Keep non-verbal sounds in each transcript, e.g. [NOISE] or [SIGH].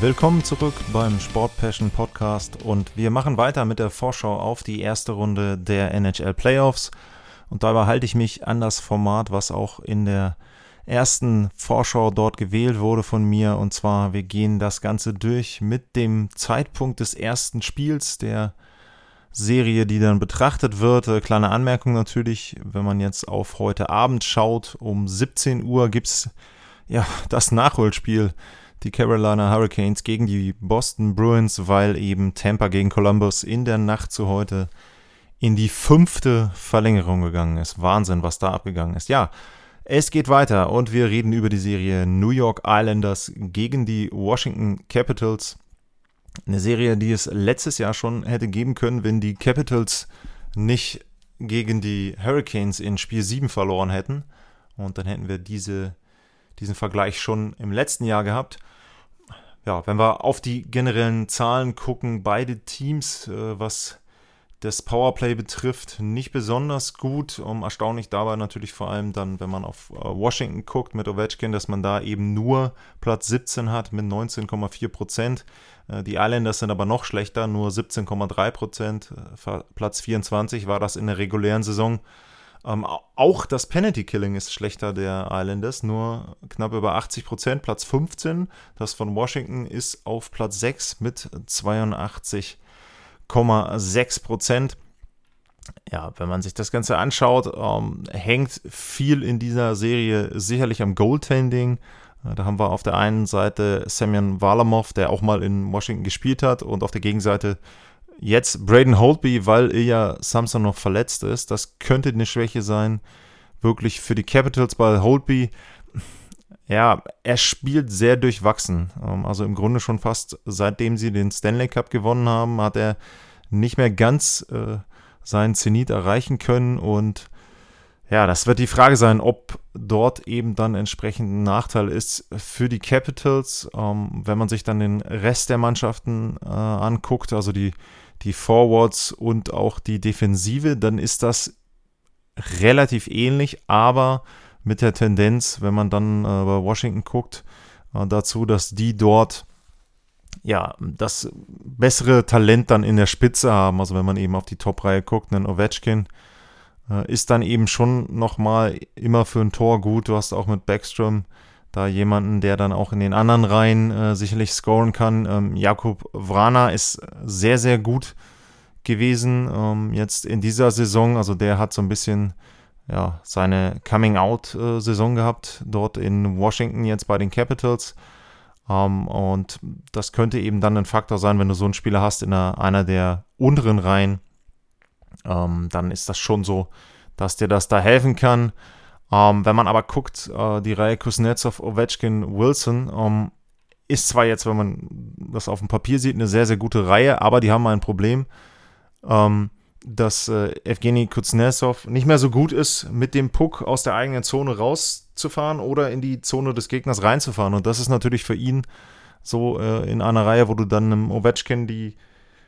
Willkommen zurück beim Sport Passion Podcast und wir machen weiter mit der Vorschau auf die erste Runde der NHL Playoffs. Und dabei halte ich mich an das Format, was auch in der ersten Vorschau dort gewählt wurde von mir. Und zwar, wir gehen das Ganze durch mit dem Zeitpunkt des ersten Spiels der Serie, die dann betrachtet wird. Äh, Kleine Anmerkung natürlich, wenn man jetzt auf heute Abend schaut, um 17 Uhr gibt's ja das Nachholspiel die Carolina Hurricanes gegen die Boston Bruins, weil eben Tampa gegen Columbus in der Nacht zu heute in die fünfte Verlängerung gegangen ist. Wahnsinn, was da abgegangen ist. Ja, es geht weiter und wir reden über die Serie New York Islanders gegen die Washington Capitals. Eine Serie, die es letztes Jahr schon hätte geben können, wenn die Capitals nicht gegen die Hurricanes in Spiel 7 verloren hätten. Und dann hätten wir diese, diesen Vergleich schon im letzten Jahr gehabt ja, wenn wir auf die generellen Zahlen gucken, beide Teams, äh, was das Powerplay betrifft, nicht besonders gut. Um, erstaunlich dabei natürlich vor allem dann, wenn man auf äh, Washington guckt mit Ovechkin, dass man da eben nur Platz 17 hat mit 19,4 Prozent. Äh, die Islanders sind aber noch schlechter, nur 17,3 Prozent. Äh, Platz 24 war das in der regulären Saison. Ähm, auch das Penalty Killing ist schlechter der Islanders, nur knapp über 80 Prozent, Platz 15. Das von Washington ist auf Platz 6 mit 82,6 Prozent. Ja, wenn man sich das Ganze anschaut, ähm, hängt viel in dieser Serie sicherlich am Goaltending. Äh, da haben wir auf der einen Seite Semyon Varlamov, der auch mal in Washington gespielt hat, und auf der Gegenseite Jetzt Braden Holtby, weil Ilya Samson noch verletzt ist. Das könnte eine Schwäche sein, wirklich für die Capitals, weil Holtby, ja, er spielt sehr durchwachsen. Ähm, also im Grunde schon fast seitdem sie den Stanley Cup gewonnen haben, hat er nicht mehr ganz äh, seinen Zenit erreichen können und ja, das wird die Frage sein, ob dort eben dann entsprechend ein Nachteil ist für die Capitals. Ähm, wenn man sich dann den Rest der Mannschaften äh, anguckt, also die die Forwards und auch die Defensive, dann ist das relativ ähnlich, aber mit der Tendenz, wenn man dann äh, bei Washington guckt, äh, dazu, dass die dort ja das bessere Talent dann in der Spitze haben. Also wenn man eben auf die Top-Reihe guckt, einen Ovechkin äh, ist dann eben schon nochmal immer für ein Tor gut. Du hast auch mit Backstrom da jemanden, der dann auch in den anderen Reihen äh, sicherlich scoren kann. Ähm, Jakub Vrana ist sehr, sehr gut gewesen ähm, jetzt in dieser Saison. Also der hat so ein bisschen ja, seine Coming-out-Saison gehabt, dort in Washington jetzt bei den Capitals. Ähm, und das könnte eben dann ein Faktor sein, wenn du so einen Spieler hast in einer, einer der unteren Reihen. Ähm, dann ist das schon so, dass dir das da helfen kann. Ähm, wenn man aber guckt, äh, die Reihe Kuznetsov, Ovechkin, Wilson ähm, ist zwar jetzt, wenn man das auf dem Papier sieht, eine sehr, sehr gute Reihe, aber die haben ein Problem, ähm, dass äh, Evgeny Kuznetsov nicht mehr so gut ist, mit dem Puck aus der eigenen Zone rauszufahren oder in die Zone des Gegners reinzufahren. Und das ist natürlich für ihn so äh, in einer Reihe, wo du dann einem Ovechkin die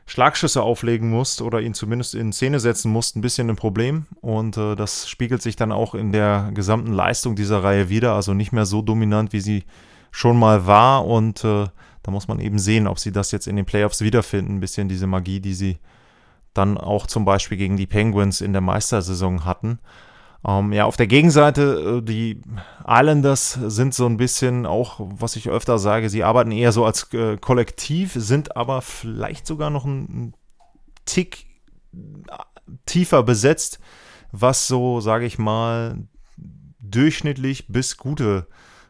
Schlagschüsse auflegen musst oder ihn zumindest in Szene setzen musst, ein bisschen ein Problem. Und äh, das spiegelt sich dann auch in der gesamten Leistung dieser Reihe wieder. Also nicht mehr so dominant, wie sie schon mal war. Und äh, da muss man eben sehen, ob sie das jetzt in den Playoffs wiederfinden. Ein bisschen diese Magie, die sie dann auch zum Beispiel gegen die Penguins in der Meistersaison hatten. Ähm, ja, auf der Gegenseite, äh, die Islanders sind so ein bisschen auch, was ich öfter sage, sie arbeiten eher so als äh, Kollektiv, sind aber vielleicht sogar noch ein Tick äh, tiefer besetzt, was so, sage ich mal, durchschnittlich bis gute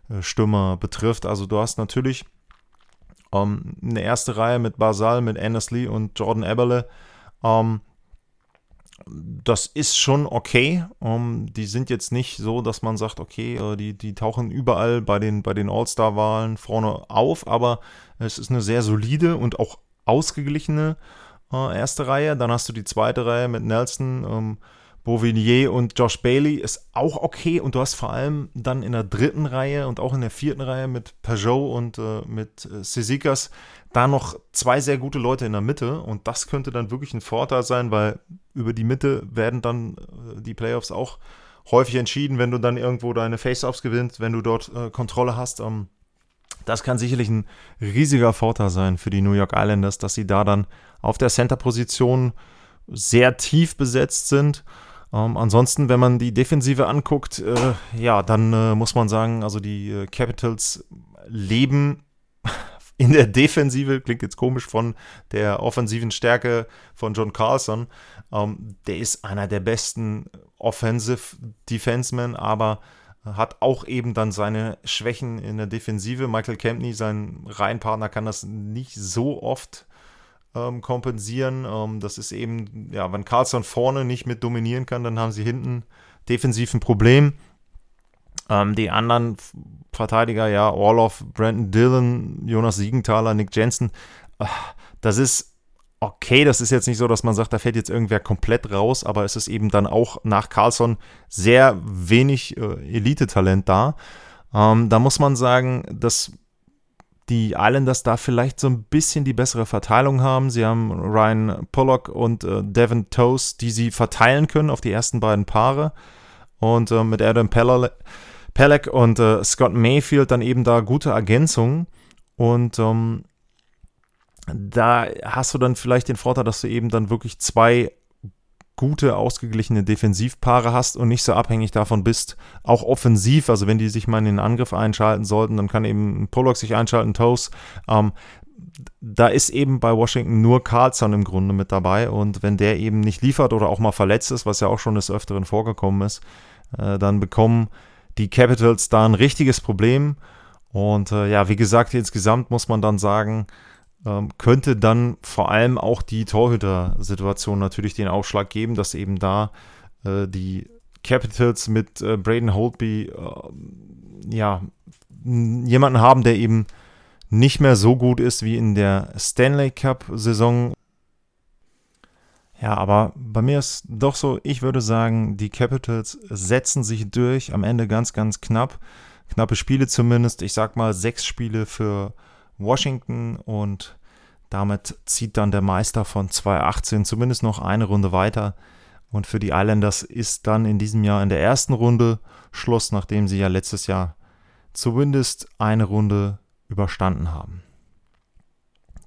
äh, Stürmer betrifft. Also du hast natürlich ähm, eine erste Reihe mit Basal, mit Annesley und Jordan Eberle. Ähm, das ist schon okay. Um, ähm, die sind jetzt nicht so, dass man sagt, okay, äh, die, die tauchen überall bei den, bei den All-Star-Wahlen vorne auf, aber es ist eine sehr solide und auch ausgeglichene äh, erste Reihe. Dann hast du die zweite Reihe mit Nelson, ähm, Beauvillier und Josh Bailey ist auch okay. Und du hast vor allem dann in der dritten Reihe und auch in der vierten Reihe mit Peugeot und äh, mit äh, Sisikas da noch zwei sehr gute Leute in der Mitte. Und das könnte dann wirklich ein Vorteil sein, weil über die Mitte werden dann äh, die Playoffs auch häufig entschieden, wenn du dann irgendwo deine Face-Offs gewinnst, wenn du dort äh, Kontrolle hast. Ähm, das kann sicherlich ein riesiger Vorteil sein für die New York Islanders, dass sie da dann auf der Center-Position sehr tief besetzt sind ähm, ansonsten, wenn man die Defensive anguckt, äh, ja, dann äh, muss man sagen, also die äh, Capitals leben [LAUGHS] in der Defensive, klingt jetzt komisch, von der offensiven Stärke von John Carlson. Ähm, der ist einer der besten Offensive Defensemen, aber hat auch eben dann seine Schwächen in der Defensive. Michael Kempney, sein Reihenpartner, kann das nicht so oft ähm, kompensieren. Ähm, das ist eben, ja, wenn Carlson vorne nicht mit dominieren kann, dann haben sie hinten defensiv ein Problem. Ähm, die anderen Verteidiger, ja, Orloff, Brandon Dillon, Jonas Siegenthaler, Nick Jensen, äh, das ist okay, das ist jetzt nicht so, dass man sagt, da fällt jetzt irgendwer komplett raus, aber es ist eben dann auch nach Carlson sehr wenig äh, Elite-Talent da. Ähm, da muss man sagen, dass die Islanders da vielleicht so ein bisschen die bessere Verteilung haben. Sie haben Ryan Pollock und äh, Devin Toast, die sie verteilen können auf die ersten beiden Paare. Und äh, mit Adam Pelleck und äh, Scott Mayfield dann eben da gute Ergänzungen. Und ähm, da hast du dann vielleicht den Vorteil, dass du eben dann wirklich zwei gute, ausgeglichene Defensivpaare hast und nicht so abhängig davon bist, auch offensiv, also wenn die sich mal in den Angriff einschalten sollten, dann kann eben Pollock sich einschalten, Toast. Ähm, da ist eben bei Washington nur Carlson im Grunde mit dabei und wenn der eben nicht liefert oder auch mal verletzt ist, was ja auch schon des Öfteren vorgekommen ist, äh, dann bekommen die Capitals da ein richtiges Problem und äh, ja, wie gesagt, insgesamt muss man dann sagen, ähm, könnte dann vor allem auch die Torhüter-Situation natürlich den Aufschlag geben, dass eben da äh, die Capitals mit äh, Braden Holtby äh, ja jemanden haben, der eben nicht mehr so gut ist wie in der Stanley Cup-Saison. Ja, aber bei mir ist doch so, ich würde sagen, die Capitals setzen sich durch, am Ende ganz, ganz knapp. Knappe Spiele zumindest. Ich sag mal sechs Spiele für Washington und damit zieht dann der Meister von 2018 zumindest noch eine Runde weiter. Und für die Islanders ist dann in diesem Jahr in der ersten Runde Schluss, nachdem sie ja letztes Jahr zumindest eine Runde überstanden haben.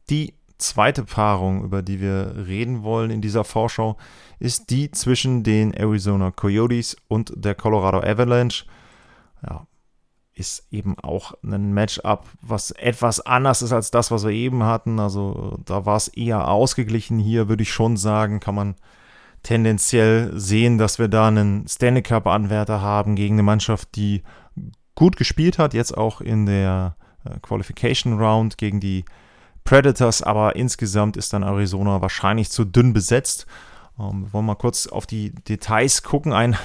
Die zweite Paarung, über die wir reden wollen in dieser Vorschau, ist die zwischen den Arizona Coyotes und der Colorado Avalanche. Ja, ist eben auch ein Matchup, was etwas anders ist als das, was wir eben hatten. Also da war es eher ausgeglichen. Hier würde ich schon sagen, kann man tendenziell sehen, dass wir da einen Stanley Cup-Anwärter haben gegen eine Mannschaft, die gut gespielt hat, jetzt auch in der äh, Qualification Round gegen die Predators, aber insgesamt ist dann Arizona wahrscheinlich zu dünn besetzt. Ähm, wir wollen mal kurz auf die Details gucken. Ein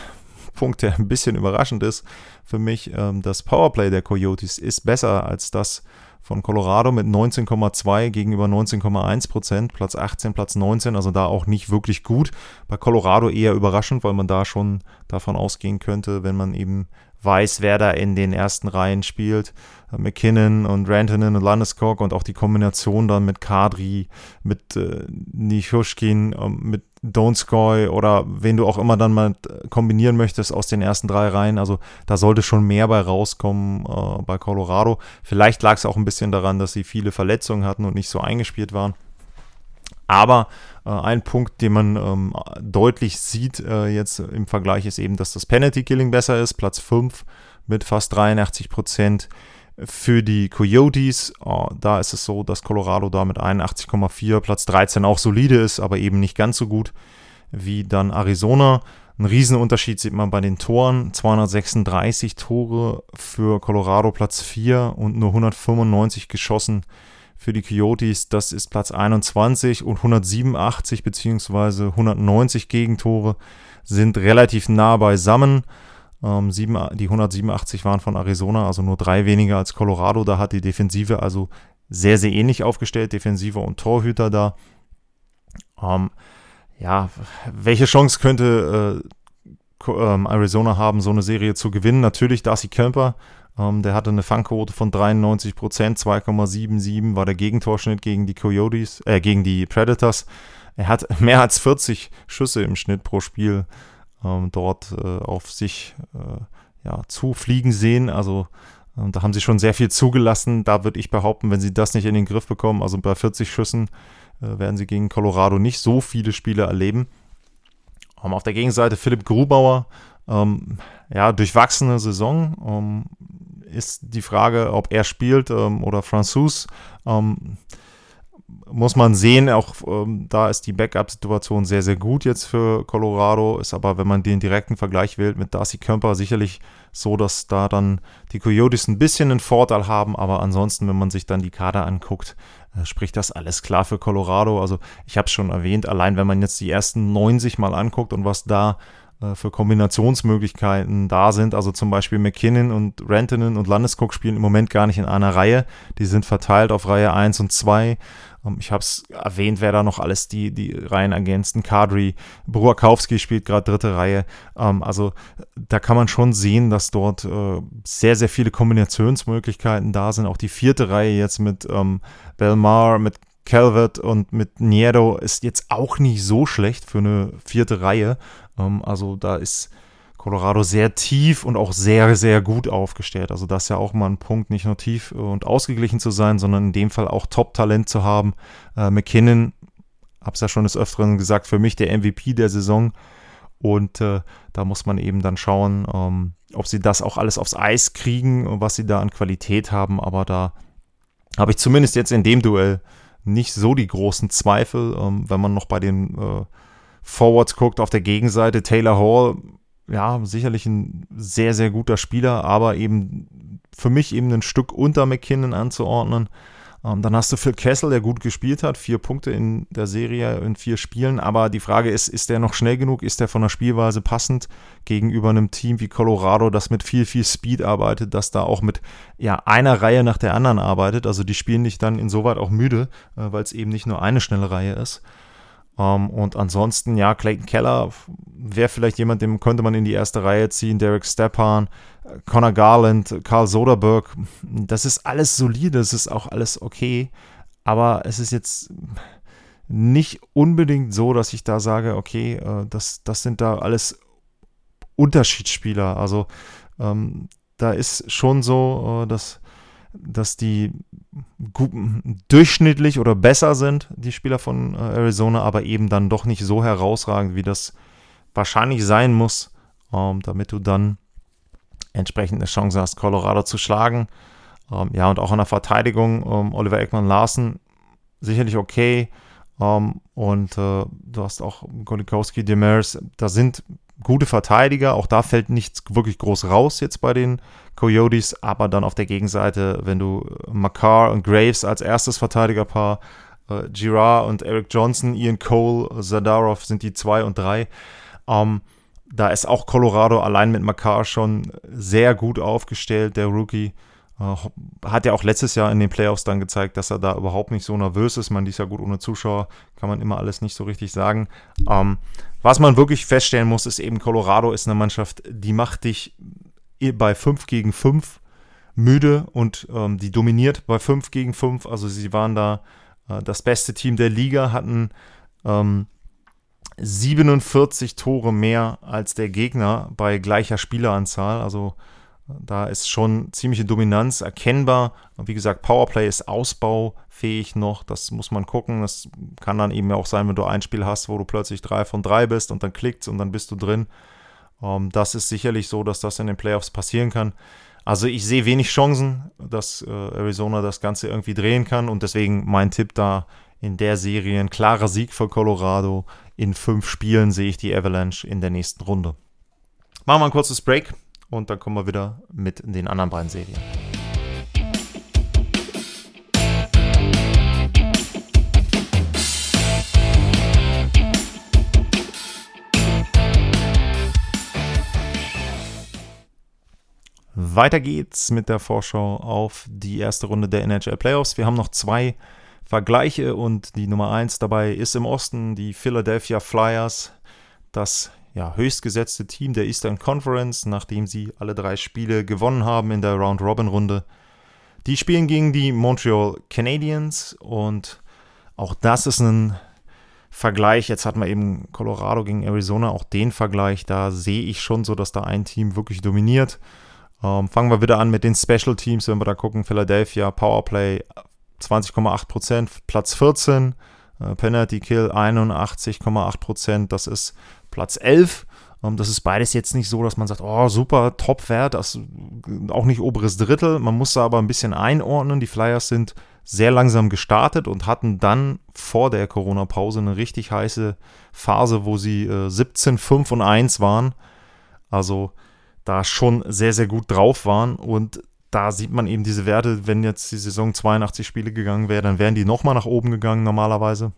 Punkt, der ein bisschen überraschend ist für mich. Ähm, das Powerplay der Coyotes ist besser als das von Colorado mit 19,2 gegenüber 19,1 Prozent, Platz 18, Platz 19, also da auch nicht wirklich gut. Bei Colorado eher überraschend, weil man da schon davon ausgehen könnte, wenn man eben weiß, wer da in den ersten Reihen spielt. McKinnon und Rantanen und Landeskog und auch die Kombination dann mit Kadri, mit äh, Nichushkin, äh, mit Donskoy oder wen du auch immer dann mal kombinieren möchtest aus den ersten drei Reihen. Also da sollte schon mehr bei rauskommen äh, bei Colorado. Vielleicht lag es auch ein bisschen daran, dass sie viele Verletzungen hatten und nicht so eingespielt waren. Aber äh, ein Punkt, den man ähm, deutlich sieht äh, jetzt im Vergleich, ist eben, dass das Penalty Killing besser ist. Platz 5 mit fast 83 Prozent für die Coyotes. Oh, da ist es so, dass Colorado da mit 81,4 Platz 13 auch solide ist, aber eben nicht ganz so gut wie dann Arizona. Ein Riesenunterschied sieht man bei den Toren. 236 Tore für Colorado Platz 4 und nur 195 geschossen für die Coyotes. Das ist Platz 21 und 187 bzw. 190 Gegentore sind relativ nah beisammen. Ähm, sieben, die 187 waren von Arizona, also nur drei weniger als Colorado. Da hat die Defensive also sehr, sehr ähnlich aufgestellt, Defensive und Torhüter da. Ähm, ja, welche Chance könnte äh, ähm, Arizona haben, so eine Serie zu gewinnen? Natürlich Darcy Kemper. Ähm, der hatte eine Fangquote von 93% 2,77 war der Gegentorschnitt gegen die Coyotes, äh, gegen die Predators. Er hat mehr als 40 Schüsse im Schnitt pro Spiel ähm, dort äh, auf sich äh, ja, zufliegen sehen. Also äh, da haben sie schon sehr viel zugelassen. Da würde ich behaupten, wenn sie das nicht in den Griff bekommen, also bei 40 Schüssen, äh, werden sie gegen Colorado nicht so viele Spiele erleben. Ähm, auf der Gegenseite Philipp Grubauer, ähm, ja, durchwachsene Saison. Ähm, ist die Frage, ob er spielt ähm, oder Franzus. Muss man sehen, auch ähm, da ist die Backup-Situation sehr, sehr gut jetzt für Colorado. Ist aber, wenn man den direkten Vergleich wählt mit Darcy Kemper, sicherlich so, dass da dann die Coyotes ein bisschen einen Vorteil haben. Aber ansonsten, wenn man sich dann die Kader anguckt, äh, spricht das alles klar für Colorado. Also ich habe es schon erwähnt, allein wenn man jetzt die ersten 90 mal anguckt und was da äh, für Kombinationsmöglichkeiten da sind. Also zum Beispiel McKinnon und Rantanen und Landeskog spielen im Moment gar nicht in einer Reihe. Die sind verteilt auf Reihe 1 und 2. Ähm, ich habe es erwähnt, wer da noch alles die, die Reihen ergänzen. Kadri, Burakowski spielt gerade dritte Reihe. Ähm, also da kann man schon sehen, dass dort äh, sehr, sehr viele Kombinationsmöglichkeiten da sind. Auch die vierte Reihe jetzt mit ähm, Belmar, mit Calvert und mit Nieto ist jetzt auch nicht so schlecht für eine vierte Reihe. Ähm, also da ist Colorado sehr tief und auch sehr, sehr gut aufgestellt. Also das ist ja auch mal ein Punkt, nicht nur tief und ausgeglichen zu sein, sondern in dem Fall auch Top-Talent zu haben. Äh, McKinnon, hab's ja schon des Öfteren gesagt, für mich der MVP der Saison. Und äh, da muss man eben dann schauen, ähm, ob sie das auch alles aufs Eis kriegen, was sie da an Qualität haben. Aber da habe ich zumindest jetzt in dem Duell nicht so die großen Zweifel, ähm, wenn man noch bei den äh, Forwards guckt, auf der Gegenseite Taylor Hall, ja, sicherlich ein sehr, sehr guter Spieler, aber eben für mich eben ein Stück unter McKinnon anzuordnen. Ähm, dann hast du Phil Kessel, der gut gespielt hat, vier Punkte in der Serie in vier Spielen, aber die Frage ist, ist der noch schnell genug? Ist der von der Spielweise passend gegenüber einem Team wie Colorado, das mit viel, viel Speed arbeitet, das da auch mit ja, einer Reihe nach der anderen arbeitet? Also die spielen dich dann insoweit auch müde, äh, weil es eben nicht nur eine schnelle Reihe ist. Um, ähm, und ansonsten, ja, Clayton Keller wäre vielleicht jemand, den könnte man in die erste Reihe ziehen. Derek Stepan, Connor Garland, Karl Soderberg. Das ist alles solide, das ist auch alles okay. Aber es ist jetzt nicht unbedingt so, dass ich da sage, okay, äh, das, das sind da alles Unterschiedsspieler. Also ähm, da ist schon so, äh, dass dass die gut, durchschnittlich oder besser sind, die Spieler von äh, Arizona, aber eben dann doch nicht so herausragend, wie das wahrscheinlich sein muss, ähm, damit du dann entsprechend eine Chance hast, Colorado zu schlagen. Ähm, ja, und auch in der Verteidigung, ähm, Oliver Eckmann-Larsen, sicherlich okay. Ähm, und äh, du hast auch Golikowski, Demers, da sind gute Verteidiger. Auch da fällt nichts wirklich groß raus jetzt bei den Coyotes. Aber dann auf der Gegenseite, wenn du Makar und Graves als erstes Verteidigerpaar, äh, Girard und Eric Johnson, Ian Cole, Zadarov sind die zwei und drei. Ähm, da ist auch Colorado allein mit Makar schon sehr gut aufgestellt, der Rookie. Äh, hat ja auch letztes Jahr in den Playoffs dann gezeigt, dass er da überhaupt nicht so nervös ist. Man dies ja gut ohne Zuschauer, kann man immer alles nicht so richtig sagen. Ähm, was man wirklich feststellen muss, ist eben, Colorado ist eine Mannschaft, die macht dich bei 5 gegen 5 müde und ähm, die dominiert bei 5 gegen 5. Also sie waren da äh, das beste Team der Liga, hatten ähm, 47 Tore mehr als der Gegner bei gleicher Spieleranzahl. Also da ist schon ziemliche Dominanz erkennbar. Wie gesagt, Powerplay ist ausbaufähig noch. Das muss man gucken. Das kann dann eben auch sein, wenn du ein Spiel hast, wo du plötzlich drei von drei bist und dann klickt und dann bist du drin. Ähm, das ist sicherlich so, dass das in den Playoffs passieren kann. Also ich sehe wenig Chancen, dass äh, Arizona das Ganze irgendwie drehen kann und deswegen mein Tipp da in der Serie ein klarer Sieg für Colorado. In fünf Spielen sehe ich die Avalanche in der nächsten Runde. Machen wir ein kurzes Break und dann kommen wir wieder mit den anderen beiden Serien. Weiter geht's mit der Vorschau auf die erste Runde der NHL Playoffs. Wir haben noch zwei vergleiche und die Nummer 1 dabei ist im Osten die Philadelphia Flyers, das ja, höchstgesetzte Team der Eastern Conference, nachdem sie alle drei Spiele gewonnen haben in der Round-Robin-Runde. Die spielen gegen die Montreal Canadiens und auch das ist ein Vergleich. Jetzt hat man eben Colorado gegen Arizona, auch den Vergleich. Da sehe ich schon so, dass da ein Team wirklich dominiert. Ähm, fangen wir wieder an mit den Special Teams, wenn wir da gucken. Philadelphia Powerplay 20,8%, Platz 14. Äh, Penalty Kill 81,8%, das ist Platz 11. Ähm, das ist beides jetzt nicht so, dass man sagt, oh, super, Top-Wert, auch nicht oberes Drittel. Man muss da aber ein bisschen einordnen. Die Flyers sind sehr langsam gestartet und hatten dann vor der Corona-Pause eine richtig heiße Phase, wo sie äh, 17, 5 und 1 waren. Also da schon sehr, sehr gut drauf waren. Und da sieht man eben diese Werte, wenn jetzt die Saison 82 Spiele gegangen wäre, dann wären die nochmal nach oben gegangen normalerweise.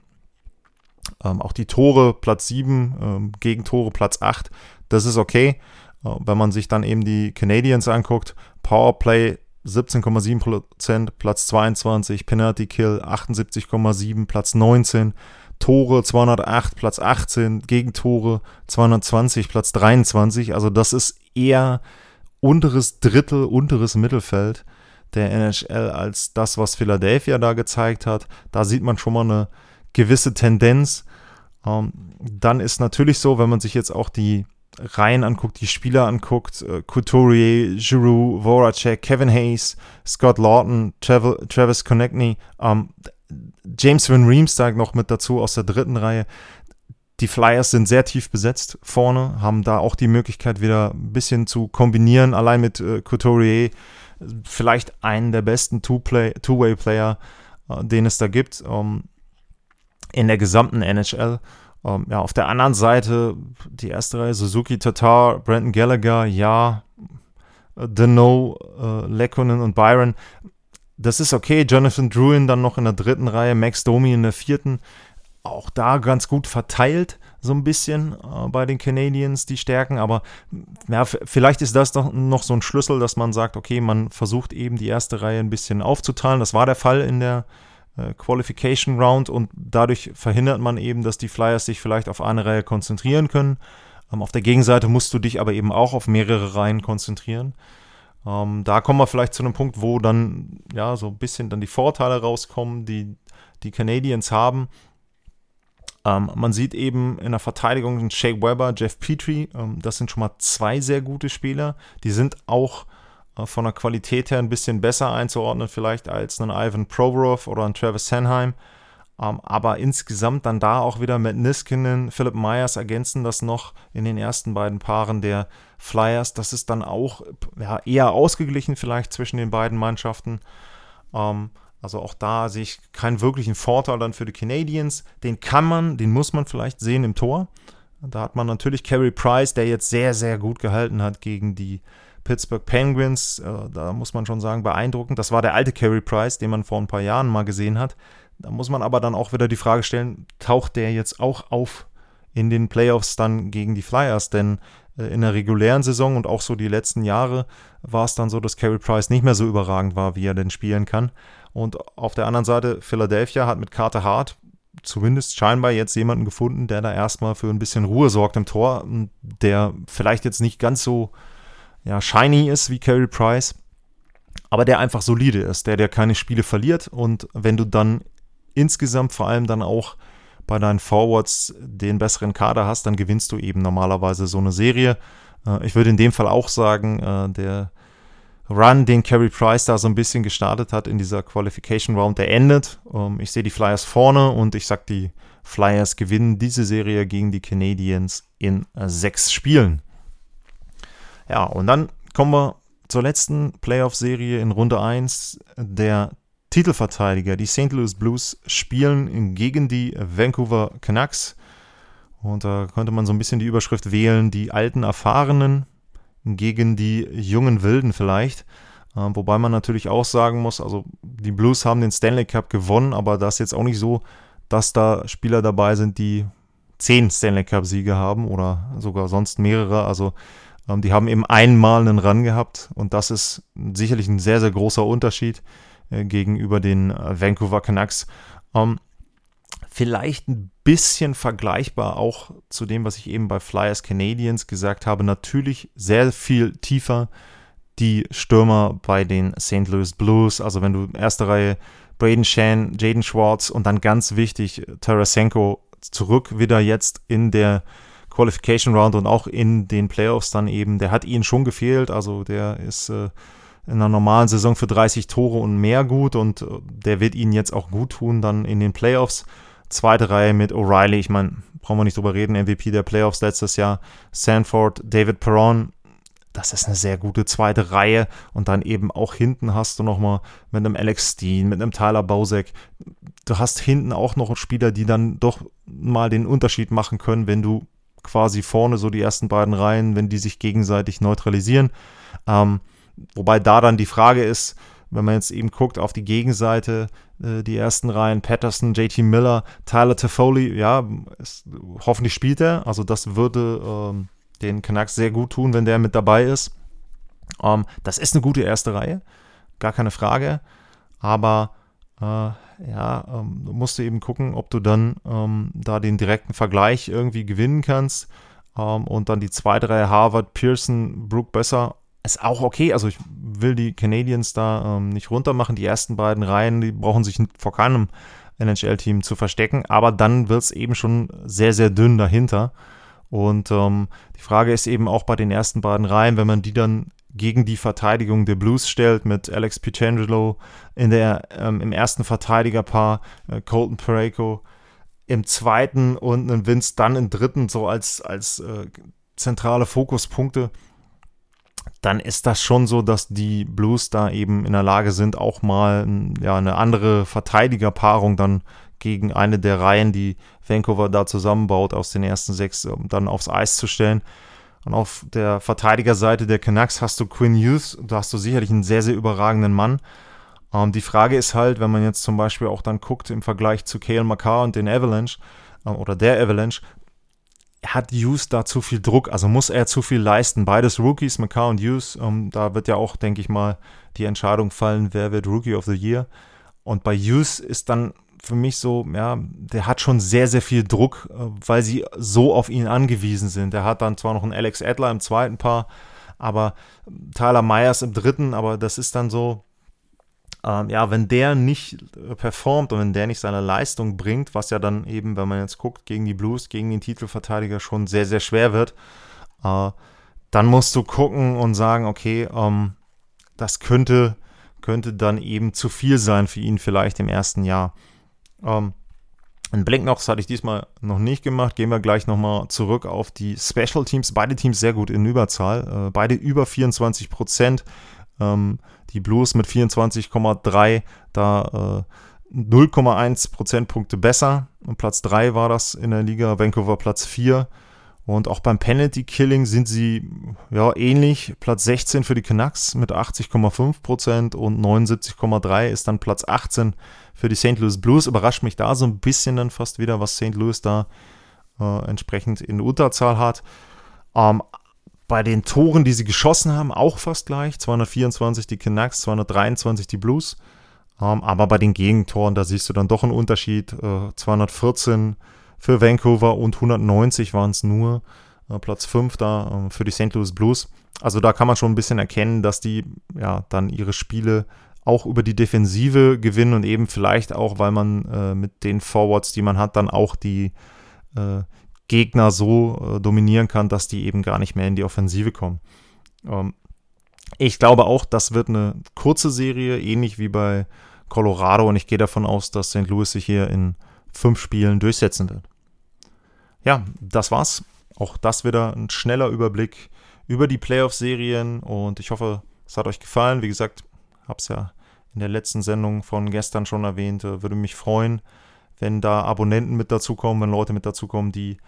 Ähm, auch die Tore Platz 7, ähm, Gegentore Platz 8, das ist okay. Äh, wenn man sich dann eben die Canadiens anguckt, Powerplay 17,7%, Platz 22, Penalty Kill 78,7, Platz 19, Tore 208, Platz 18, Gegentore 220, Platz 23. Also das ist eher unteres Drittel, unteres Mittelfeld der NHL als das, was Philadelphia da gezeigt hat. Da sieht man schon mal eine gewisse Tendenz. Ähm, dann ist natürlich so, wenn man sich jetzt auch die Reihen anguckt, die Spieler anguckt, äh, Couturier, Giroux, Voracek, Kevin Hayes, Scott Lawton, Trav Travis Konechny, ähm, James Van Riemsdyk noch mit dazu aus der dritten Reihe. Die Flyers sind sehr tief besetzt vorne, haben da auch die Möglichkeit wieder ein bisschen zu kombinieren, allein mit äh, Couturier, vielleicht einen der besten Two-Way-Player, äh, den es da gibt. Ähm, in der gesamten NHL. Ähm, ja, auf der anderen Seite die erste Reihe Suzuki, Tatar, Brandon Gallagher, ja, Dano, äh, Lekkonen und Byron. Das ist okay. Jonathan Druin dann noch in der dritten Reihe, Max Domi in der vierten. Auch da ganz gut verteilt, so ein bisschen äh, bei den Canadiens, die Stärken. Aber ja, vielleicht ist das doch noch so ein Schlüssel, dass man sagt, okay, man versucht eben die erste Reihe ein bisschen aufzuteilen. Das war der Fall in der äh, Qualification Round und dadurch verhindert man eben, dass die Flyers sich vielleicht auf eine Reihe konzentrieren können. Ähm, auf der Gegenseite musst du dich aber eben auch auf mehrere Reihen konzentrieren. Ähm, da kommen wir vielleicht zu einem Punkt, wo dann ja so ein bisschen dann die Vorteile rauskommen, die die Canadiens haben. Ähm, man sieht eben in der Verteidigung Shake Weber, Jeff Petrie, das sind schon mal zwei sehr gute Spieler. Die sind auch äh, von der Qualität her ein bisschen besser einzuordnen, vielleicht als einen Ivan Provorov oder einen Travis Sanheim. Ähm, aber insgesamt dann da auch wieder mit Niskinen, Philip Myers ergänzen das noch in den ersten beiden Paaren der Flyers. Das ist dann auch ja, eher ausgeglichen vielleicht zwischen den beiden Mannschaften. Ähm, also auch da sehe ich keinen wirklichen Vorteil dann für die Canadiens. Den kann man, den muss man vielleicht sehen im Tor. Da hat man natürlich Carey Price, der jetzt sehr, sehr gut gehalten hat gegen die Pittsburgh Penguins, äh, da muss man schon sagen, beeindruckend. Das war der alte Carey Price, den man vor ein paar Jahren mal gesehen hat. Da muss man aber dann auch wieder die Frage stellen, taucht der jetzt auch auf in den Playoffs dann gegen die Flyers? Denn äh, in der regulären Saison und auch so die letzten Jahre war es dann so, dass Carey Price nicht mehr so überragend war, wie er denn spielen kann. Und auf der anderen Seite, Philadelphia hat mit Carter Hart zumindest scheinbar jetzt jemanden gefunden, der da erstmal für ein bisschen Ruhe sorgt im Tor, der vielleicht jetzt nicht ganz so ja, shiny ist wie Carey Price, aber der einfach solide ist, der, der keine Spiele verliert und wenn du dann insgesamt vor allem dann auch bei deinen Forwards den besseren Kader hast, dann gewinnst du eben normalerweise so eine Serie. Äh, ich würde in dem Fall auch sagen, äh, der Run, den Carey Price da so ein bisschen gestartet hat in dieser Qualification Round, der endet. Ähm, ich sehe die Flyers vorne und ich sage, die Flyers gewinnen diese Serie gegen die Canadiens in äh, sechs Spielen. Ja, und dann kommen wir zur letzten Playoff-Serie in Runde 1. Der Titelverteidiger, die St. Louis Blues, spielen gegen die Vancouver Canucks. Und da könnte man so ein bisschen die Überschrift wählen, die alten Erfahrenen gegen die jungen Wilden vielleicht. Äh, wobei man natürlich auch sagen muss, also die Blues haben den Stanley Cup gewonnen, aber das ist jetzt auch nicht so, dass da Spieler dabei sind, die zehn Stanley Cup-Siege haben oder sogar sonst mehrere. Also ähm, die haben eben einmal einen Run gehabt und das ist sicherlich ein sehr, sehr großer Unterschied äh, gegenüber den äh, Vancouver Canucks. Ähm, vielleicht ein bisschen vergleichbar auch zu dem, was ich eben bei Flyers Canadiens gesagt habe. Natürlich sehr viel tiefer die Stürmer bei den St. Louis Blues. Also wenn du erste Reihe Braden Shan, Jaden Schwartz und dann ganz wichtig Tarasenko zurück wieder jetzt in der Qualification Round und auch in den Playoffs dann eben. Der hat ihnen schon gefehlt. Also der ist äh, in einer normalen Saison für 30 Tore und mehr gut und äh, der wird ihnen jetzt auch gut tun dann in den Playoffs. Zweite Reihe mit O'Reilly, ich meine, brauchen wir nicht drüber reden, MVP der Playoffs letztes Jahr. Sanford, David Perron, das ist eine sehr gute zweite Reihe. Und dann eben auch hinten hast du nochmal mit einem Alex Steen, mit einem Tyler Bausek. Du hast hinten auch noch Spieler, die dann doch mal den Unterschied machen können, wenn du quasi vorne so die ersten beiden Reihen, wenn die sich gegenseitig neutralisieren. Ähm, wobei da dann die Frage ist, wenn man jetzt eben guckt auf die Gegenseite, äh, die ersten Reihen, Patterson, JT Miller, Tyler Toffoli, ja, es, hoffentlich spielt er. Also das würde ähm, den Canucks sehr gut tun, wenn der mit dabei ist. Ähm, das ist eine gute erste Reihe, gar keine Frage. Aber äh, ja, ähm, musst du eben gucken, ob du dann ähm, da den direkten Vergleich irgendwie gewinnen kannst. Ähm, und dann die zweite Reihe Harvard, Pearson, Brook besser ist auch okay. Also ich will die Canadiens da ähm, nicht runtermachen. Die ersten beiden Reihen, die brauchen sich vor keinem NHL-Team zu verstecken. Aber dann wird es eben schon sehr, sehr dünn dahinter. Und ähm, die Frage ist eben auch bei den ersten beiden Reihen, wenn man die dann gegen die Verteidigung der Blues stellt, mit Alex Pietrangelo in der, ähm, im ersten Verteidigerpaar, äh, Colton Pareko im zweiten und einen Vince dann im dritten, so als, als äh, zentrale Fokuspunkte dann ist das schon so, dass die Blues da eben in der Lage sind, auch mal ja, eine andere Verteidigerpaarung dann gegen eine der Reihen, die Vancouver da zusammenbaut, aus den ersten sechs um dann aufs Eis zu stellen. Und auf der Verteidigerseite der Canucks hast du Quinn Hughes, da hast du sicherlich einen sehr, sehr überragenden Mann. Ähm, die Frage ist halt, wenn man jetzt zum Beispiel auch dann guckt im Vergleich zu Kale McCarr und den Avalanche äh, oder der Avalanche, hat Hughes da zu viel Druck, also muss er zu viel leisten. Beides Rookies, McCarr und Hughes. Ähm, da wird ja auch, denke ich mal, die Entscheidung fallen, wer wird Rookie of the Year. Und bei Hughes ist dann für mich so, ja, der hat schon sehr, sehr viel Druck, äh, weil sie so auf ihn angewiesen sind. Der hat dann zwar noch einen Alex Adler im zweiten Paar, aber Tyler Myers im dritten, aber das ist dann so, ähm, ja, wenn der nicht äh, performt und wenn der nicht seine Leistung bringt, was ja dann eben, wenn man jetzt guckt, gegen die Blues, gegen den Titelverteidiger schon sehr, sehr schwer wird, äh, dann musst du gucken und sagen, okay, ähm, das könnte, könnte dann eben zu viel sein für ihn vielleicht im ersten Jahr. Ähm, ein das hatte ich diesmal noch nicht gemacht. Gehen wir gleich nochmal zurück auf die Special Teams. Beide Teams sehr gut in Überzahl. Äh, beide über 24 Prozent. Ähm, die Blues mit 24,3 da äh, 0,1 Prozentpunkte besser. Und Platz 3 war das in der Liga, Vancouver Platz 4. Und auch beim Penalty Killing sind sie ja ähnlich. Platz 16 für die Canucks mit 80,5% und 79,3 ist dann Platz 18 für die St. Louis Blues. Überrascht mich da so ein bisschen dann fast wieder, was St. Louis da äh, entsprechend in Unterzahl hat. Ähm, bei den Toren, die sie geschossen haben, auch fast gleich. 224 die Canucks, 223 die Blues. Ähm, aber bei den Gegentoren, da siehst du dann doch einen Unterschied. Äh, 214 für Vancouver und 190 waren es nur. Äh, Platz 5 da äh, für die St. Louis Blues. Also da kann man schon ein bisschen erkennen, dass die ja dann ihre Spiele auch über die Defensive gewinnen und eben vielleicht auch, weil man äh, mit den Forwards, die man hat, dann auch die äh, Gegner so äh, dominieren kann, dass die eben gar nicht mehr in die Offensive kommen. Ähm, ich glaube auch, das wird eine kurze Serie, ähnlich wie bei Colorado, und ich gehe davon aus, dass St. Louis sich hier in fünf Spielen durchsetzen wird. Ja, das war's. Auch das wieder ein schneller Überblick über die Playoff-Serien und ich hoffe, es hat euch gefallen. Wie gesagt, habe es ja in der letzten Sendung von gestern schon erwähnt. Äh, würde mich freuen, wenn da Abonnenten mit dazukommen, wenn Leute mit dazukommen, die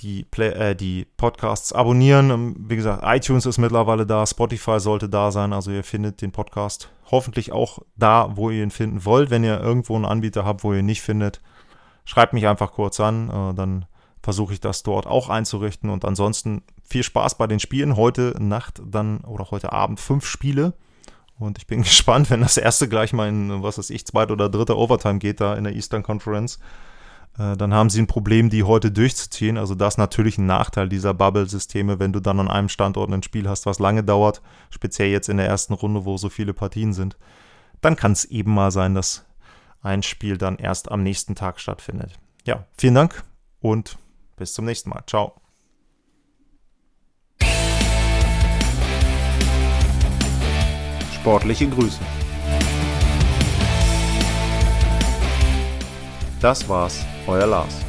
die, Play äh, die Podcasts abonnieren. Ähm, wie gesagt, iTunes ist mittlerweile da, Spotify sollte da sein. Also ihr findet den Podcast hoffentlich auch da, wo ihr ihn finden wollt. Wenn ihr irgendwo einen Anbieter habt, wo ihr ihn nicht findet, schreibt mich einfach kurz an. Äh, dann versuche ich das dort auch einzurichten. Und ansonsten viel Spaß bei den Spielen. Heute Nacht dann oder heute Abend fünf Spiele. Und ich bin [LAUGHS] gespannt, wenn das erste gleich mal in, was weiß ich, zweite oder dritte Overtime geht da in der Eastern Conference. Äh, dann haben sie ein Problem, die heute durchzuziehen. Also das ist natürlich ein Nachteil dieser Bubble-Systeme, wenn du dann an einem Standort ein Spiel hast, was lange dauert, speziell jetzt in der ersten Runde, wo so viele Partien sind. Dann kann es eben mal sein, dass ein Spiel dann erst am nächsten Tag stattfindet. Ja, vielen Dank und bis zum nächsten Mal. Ciao. Sportliche Grüße. Das war's, euer Lars.